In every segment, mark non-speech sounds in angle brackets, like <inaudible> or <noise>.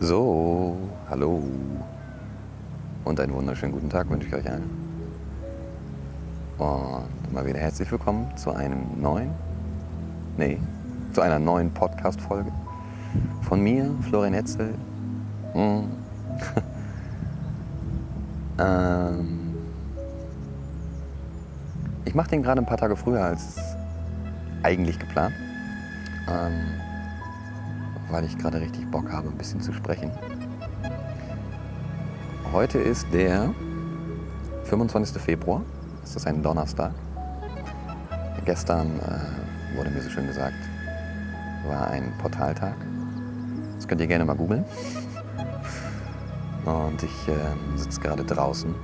So, hallo. Und einen wunderschönen guten Tag wünsche ich euch allen. Und mal wieder herzlich willkommen zu einem neuen, nee, zu einer neuen Podcast-Folge von mir, Florian Hetzel. Hm. <laughs> ähm, ich mache den gerade ein paar Tage früher als eigentlich geplant. Ähm, weil ich gerade richtig Bock habe, ein bisschen zu sprechen. Heute ist der 25. Februar. Das ist ein Donnerstag. Gestern äh, wurde mir so schön gesagt, war ein Portaltag. Das könnt ihr gerne mal googeln. Und ich äh, sitze gerade draußen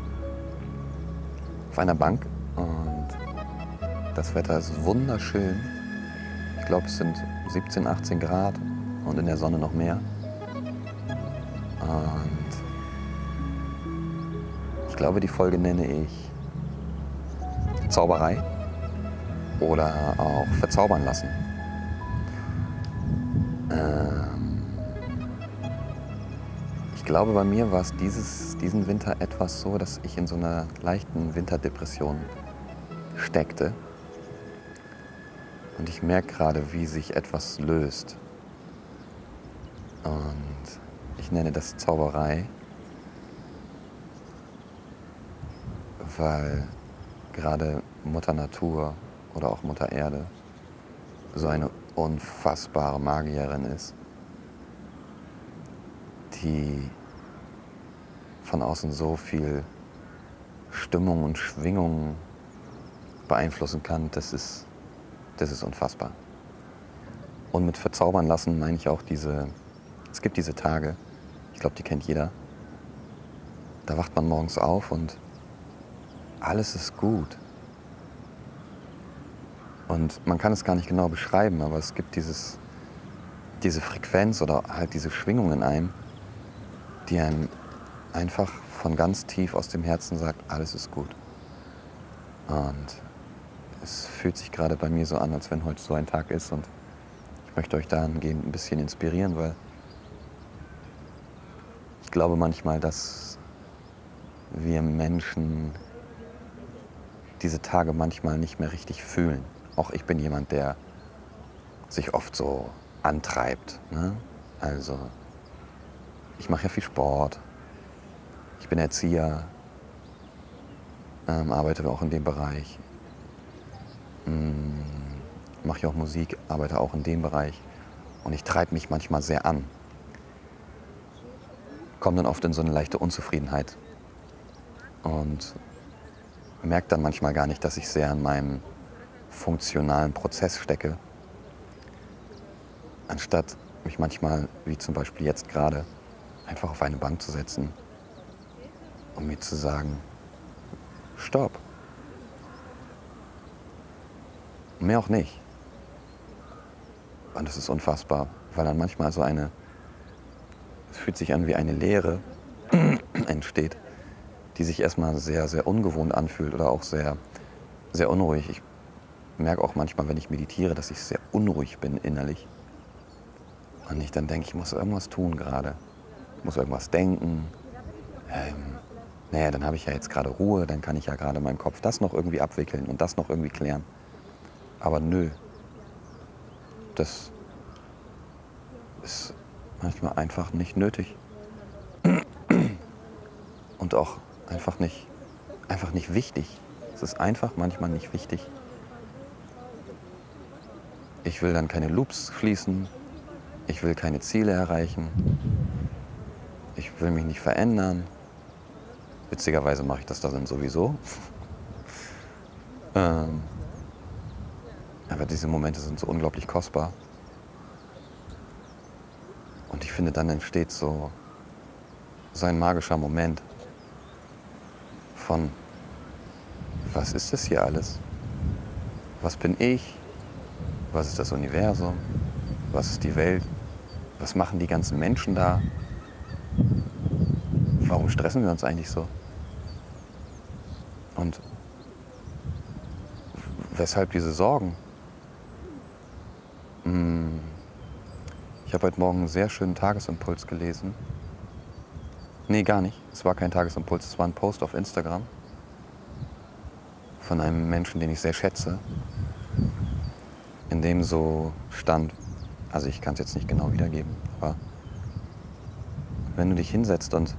auf einer Bank und das Wetter ist wunderschön. Ich glaube, es sind 17, 18 Grad und in der Sonne noch mehr. Und ich glaube, die Folge nenne ich Zauberei oder auch verzaubern lassen. Ähm ich glaube, bei mir war es dieses, diesen Winter etwas so, dass ich in so einer leichten Winterdepression steckte. Und ich merke gerade, wie sich etwas löst. Und ich nenne das Zauberei, weil gerade Mutter Natur oder auch Mutter Erde so eine unfassbare Magierin ist, die von außen so viel Stimmung und Schwingung beeinflussen kann, das ist, das ist unfassbar. Und mit verzaubern lassen meine ich auch diese es gibt diese Tage, ich glaube, die kennt jeder. Da wacht man morgens auf und alles ist gut. Und man kann es gar nicht genau beschreiben, aber es gibt dieses, diese Frequenz oder halt diese Schwingung in einem, die einem einfach von ganz tief aus dem Herzen sagt, alles ist gut. Und es fühlt sich gerade bei mir so an, als wenn heute so ein Tag ist und ich möchte euch dahingehend ein bisschen inspirieren, weil glaube manchmal, dass wir Menschen diese Tage manchmal nicht mehr richtig fühlen. Auch ich bin jemand, der sich oft so antreibt. Ne? Also ich mache ja viel Sport, ich bin Erzieher, ähm, arbeite auch in dem Bereich, ähm, mache ja auch Musik, arbeite auch in dem Bereich und ich treibe mich manchmal sehr an komme dann oft in so eine leichte Unzufriedenheit und merke dann manchmal gar nicht, dass ich sehr in meinem funktionalen Prozess stecke, anstatt mich manchmal, wie zum Beispiel jetzt gerade, einfach auf eine Bank zu setzen und mir zu sagen, stopp. Mehr auch nicht. Und das ist unfassbar, weil dann manchmal so eine es fühlt sich an wie eine Leere entsteht, die sich erstmal sehr, sehr ungewohnt anfühlt oder auch sehr, sehr unruhig. Ich merke auch manchmal, wenn ich meditiere, dass ich sehr unruhig bin innerlich. Und ich dann denke, ich muss irgendwas tun gerade. Ich muss irgendwas denken. Ähm, naja, dann habe ich ja jetzt gerade Ruhe, dann kann ich ja gerade in meinem Kopf das noch irgendwie abwickeln und das noch irgendwie klären. Aber nö, das ist manchmal einfach nicht nötig. Und auch einfach nicht, einfach nicht wichtig. Es ist einfach manchmal nicht wichtig. Ich will dann keine Loops schließen. Ich will keine Ziele erreichen. Ich will mich nicht verändern. Witzigerweise mache ich das da dann sowieso. <laughs> ähm, aber diese Momente sind so unglaublich kostbar. Und ich finde, dann entsteht so, so ein magischer Moment von, was ist das hier alles? Was bin ich? Was ist das Universum? Was ist die Welt? Was machen die ganzen Menschen da? Warum stressen wir uns eigentlich so? Und weshalb diese Sorgen? Hm Ich habe heute Morgen einen sehr schönen Tagesimpuls gelesen. Nee, gar nicht. Es war kein Tagesimpuls, es war ein Post auf Instagram von einem Menschen, den ich sehr schätze, in dem so stand, also ich kann es jetzt nicht genau wiedergeben, aber wenn du dich hinsetzt und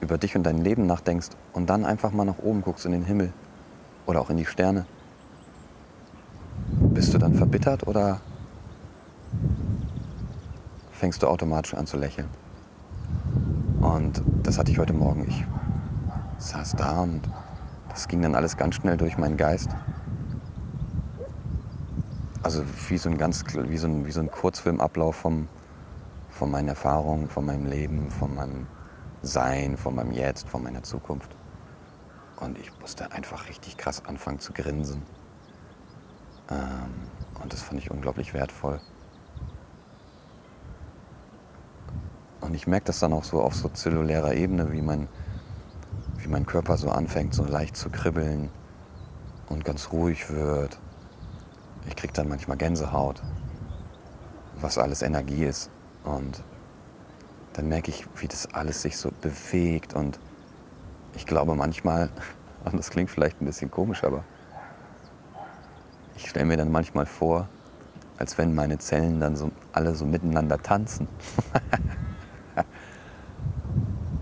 über dich und dein Leben nachdenkst und dann einfach mal nach oben guckst in den Himmel oder auch in die Sterne, bist du dann verbittert oder fängst du automatisch an zu lächeln? Und das hatte ich heute Morgen. Ich saß da und das ging dann alles ganz schnell durch meinen Geist. Also wie so ein ganz wie so ein, wie so ein Kurzfilmablauf vom, von meinen Erfahrungen, von meinem Leben, von meinem Sein, von meinem Jetzt, von meiner Zukunft. Und ich musste einfach richtig krass anfangen zu grinsen. Ähm, und das fand ich unglaublich wertvoll. Und ich merke das dann auch so auf so zellulärer Ebene, wie mein, wie mein Körper so anfängt, so leicht zu kribbeln und ganz ruhig wird. Ich kriege dann manchmal Gänsehaut, was alles Energie ist. Und dann merke ich, wie das alles sich so bewegt. Und ich glaube manchmal, <laughs> und das klingt vielleicht ein bisschen komisch, aber ich stelle mir dann manchmal vor, als wenn meine Zellen dann so alle so miteinander tanzen. <laughs>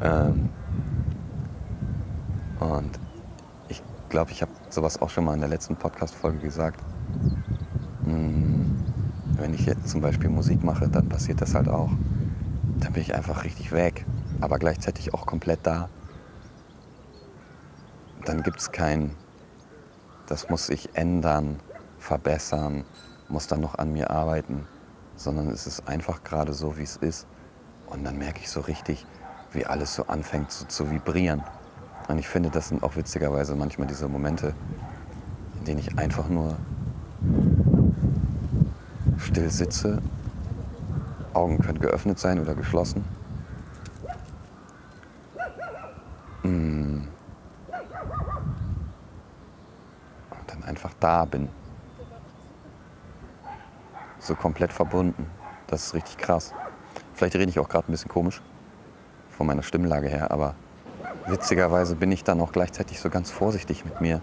ähm, und ich glaube, ich habe sowas auch schon mal in der letzten Podcast-Folge gesagt. Hm, wenn ich jetzt zum Beispiel Musik mache, dann passiert das halt auch. Dann bin ich einfach richtig weg, aber gleichzeitig auch komplett da. Dann gibt es kein, das muss sich ändern, verbessern, muss dann noch an mir arbeiten, sondern es ist einfach gerade so, wie es ist. Und dann merke ich so richtig, wie alles so anfängt so zu vibrieren. Und ich finde, das sind auch witzigerweise manchmal diese Momente, in denen ich einfach nur still sitze. Augen können geöffnet sein oder geschlossen. Mm. Und dann einfach da bin so komplett verbunden. Das ist richtig krass. Vielleicht rede ich auch gerade ein bisschen komisch von meiner Stimmlage her, aber witzigerweise bin ich dann auch gleichzeitig so ganz vorsichtig mit mir.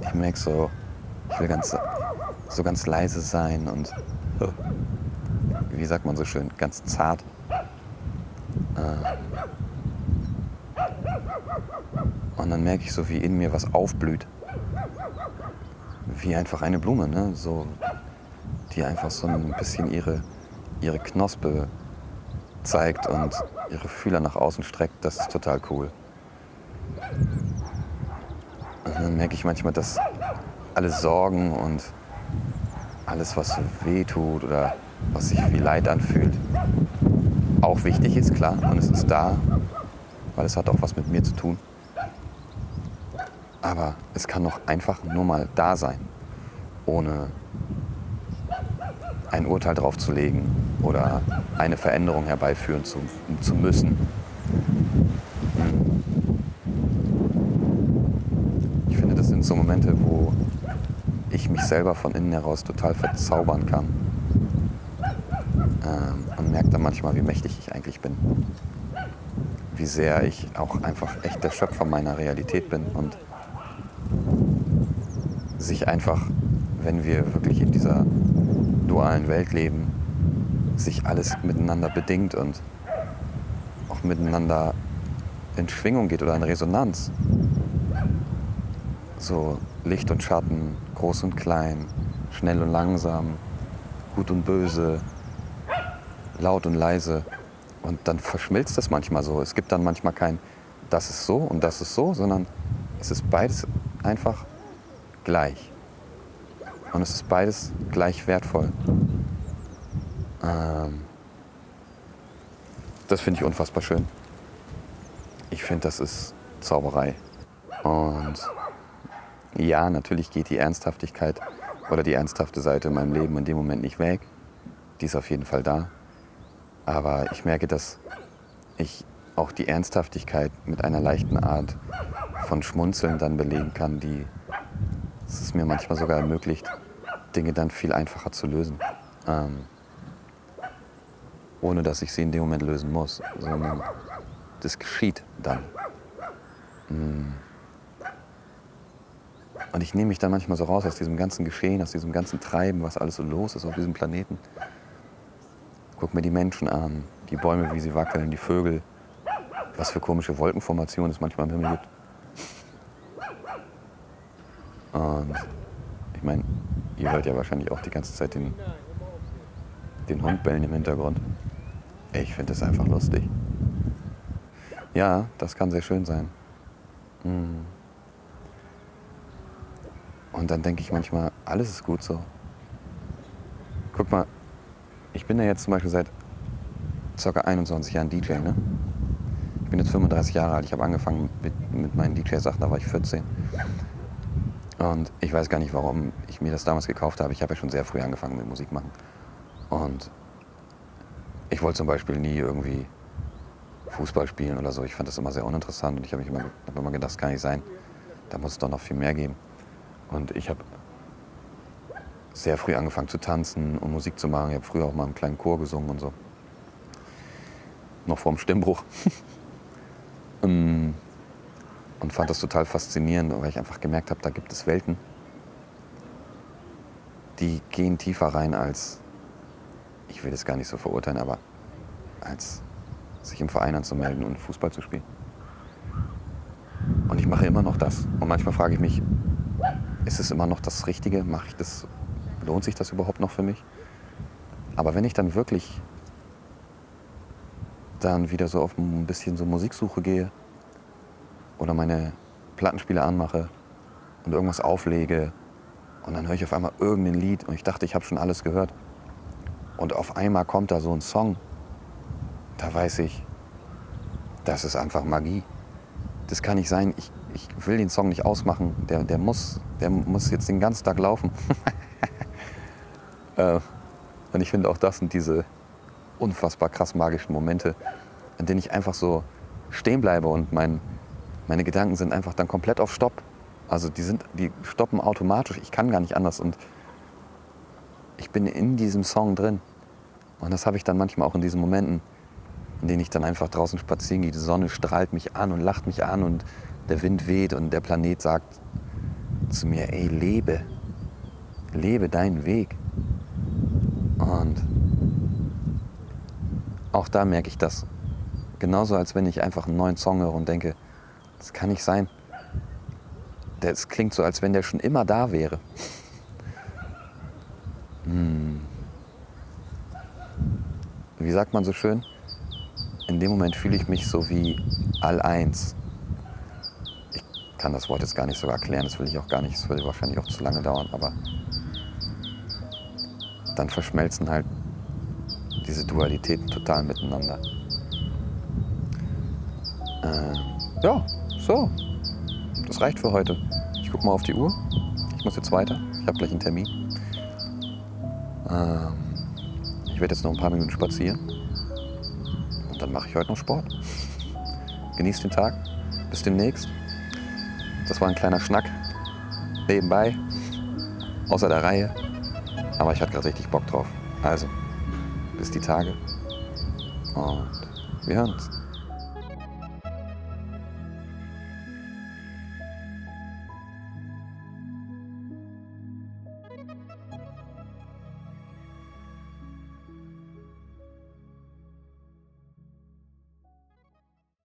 Ich merke so, ich will ganz, so ganz leise sein und wie sagt man so schön, ganz zart. Ähm. Und dann merke ich so, wie in mir was aufblüht wie einfach eine Blume, ne? so, die einfach so ein bisschen ihre, ihre Knospe zeigt und ihre Fühler nach außen streckt. Das ist total cool. Und dann merke ich manchmal, dass alle Sorgen und alles, was so weh tut oder was sich wie Leid anfühlt, auch wichtig ist, klar. Und es ist da, weil es hat auch was mit mir zu tun. Aber es kann doch einfach nur mal da sein, ohne ein Urteil drauf zu legen oder eine Veränderung herbeiführen zu, zu müssen. Ich finde, das sind so Momente, wo ich mich selber von innen heraus total verzaubern kann. Ähm, und merke dann manchmal, wie mächtig ich eigentlich bin. Wie sehr ich auch einfach echt der Schöpfer meiner Realität bin und sich einfach, wenn wir wirklich in dieser dualen Welt leben, sich alles miteinander bedingt und auch miteinander in Schwingung geht oder in Resonanz. So Licht und Schatten, groß und klein, schnell und langsam, gut und böse, laut und leise. Und dann verschmilzt das manchmal so. Es gibt dann manchmal kein, das ist so und das ist so, sondern es ist beides einfach gleich. Und es ist beides gleich wertvoll. Ähm, das finde ich unfassbar schön. Ich finde, das ist Zauberei. Und ja, natürlich geht die Ernsthaftigkeit oder die ernsthafte Seite in meinem Leben in dem Moment nicht weg. Die ist auf jeden Fall da. Aber ich merke, dass ich auch die Ernsthaftigkeit mit einer leichten Art von Schmunzeln dann belegen kann, die es mir manchmal sogar ermöglicht, Dinge dann viel einfacher zu lösen. Ähm, ohne dass ich sie in dem Moment lösen muss, sondern das geschieht dann. Mm. Und ich nehme mich dann manchmal so raus aus diesem ganzen Geschehen, aus diesem ganzen Treiben, was alles so los ist auf diesem Planeten. Guck mir die Menschen an, die Bäume, wie sie wackeln, die Vögel, was für komische Wolkenformationen es manchmal im Himmel gibt. Und ich meine, ihr hört ja wahrscheinlich auch die ganze Zeit den, den Hund bellen im Hintergrund. Ich finde das einfach lustig. Ja, das kann sehr schön sein. Mm. Und dann denke ich manchmal, alles ist gut so. Guck mal, ich bin ja jetzt zum Beispiel seit ca. 21 Jahren DJ. Ne? Ich bin jetzt 35 Jahre alt. Ich habe angefangen mit, mit meinen DJ-Sachen, da war ich 14. Und ich weiß gar nicht, warum ich mir das damals gekauft habe. Ich habe ja schon sehr früh angefangen mit Musik machen. Und ich wollte zum Beispiel nie irgendwie Fußball spielen oder so. Ich fand das immer sehr uninteressant und ich habe immer, hab immer gedacht, das kann nicht sein. Da muss es doch noch viel mehr geben. Und ich habe sehr früh angefangen zu tanzen und Musik zu machen. Ich habe früher auch mal im kleinen Chor gesungen und so. Noch vor dem Stimmbruch. <laughs> Ähm, und fand das total faszinierend, weil ich einfach gemerkt habe, da gibt es Welten, die gehen tiefer rein als, ich will das gar nicht so verurteilen, aber als sich im Verein anzumelden und Fußball zu spielen. Und ich mache immer noch das. Und manchmal frage ich mich, ist es immer noch das Richtige? Mache ich das? Lohnt sich das überhaupt noch für mich? Aber wenn ich dann wirklich dann wieder so auf ein bisschen so Musiksuche gehe oder meine Plattenspieler anmache und irgendwas auflege und dann höre ich auf einmal irgendein Lied und ich dachte, ich habe schon alles gehört. Und auf einmal kommt da so ein Song, da weiß ich, das ist einfach Magie. Das kann nicht sein, ich, ich will den Song nicht ausmachen, der, der, muss, der muss jetzt den ganzen Tag laufen. <laughs> Äh, und ich finde auch das sind diese unfassbar krass magischen Momente, in denen ich einfach so stehen bleibe und mein, meine Gedanken sind einfach dann komplett auf Stopp. Also die, sind, die stoppen automatisch, ich kann gar nicht anders und ich bin in diesem Song drin. Und das habe ich dann manchmal auch in diesen Momenten, in denen ich dann einfach draußen spazieren gehe. Die Sonne strahlt mich an und lacht mich an und der Wind weht und der Planet sagt zu mir, ey, lebe, lebe deinen Weg. Und auch da merke ich das. Genauso als wenn ich einfach einen neuen Song höre und denke, das kann nicht sein. Das klingt so, als wenn der schon immer da wäre. hm. Wie sagt man so schön? In dem Moment fühle ich mich so wie All-Eins. Ich kann das Wort jetzt gar nicht so erklären, das will ich auch gar nicht, das würde wahrscheinlich auch zu lange dauern, aber dann verschmelzen halt diese Dualitäten total miteinander. Ähm, ja, so. Das reicht für heute. Ich gucke mal auf die Uhr. Ich muss jetzt weiter. Ich habe gleich einen Termin. Ähm, ich werde jetzt noch ein paar Minuten spazieren. Und dann mache ich heute noch Sport. <laughs> Genießt den Tag. Bis demnächst. Das war ein kleiner Schnack. Nebenbei. Außer der Reihe. Aber ich hatte gerade richtig Bock drauf. Also, bis die Tage. Und wir hören uns.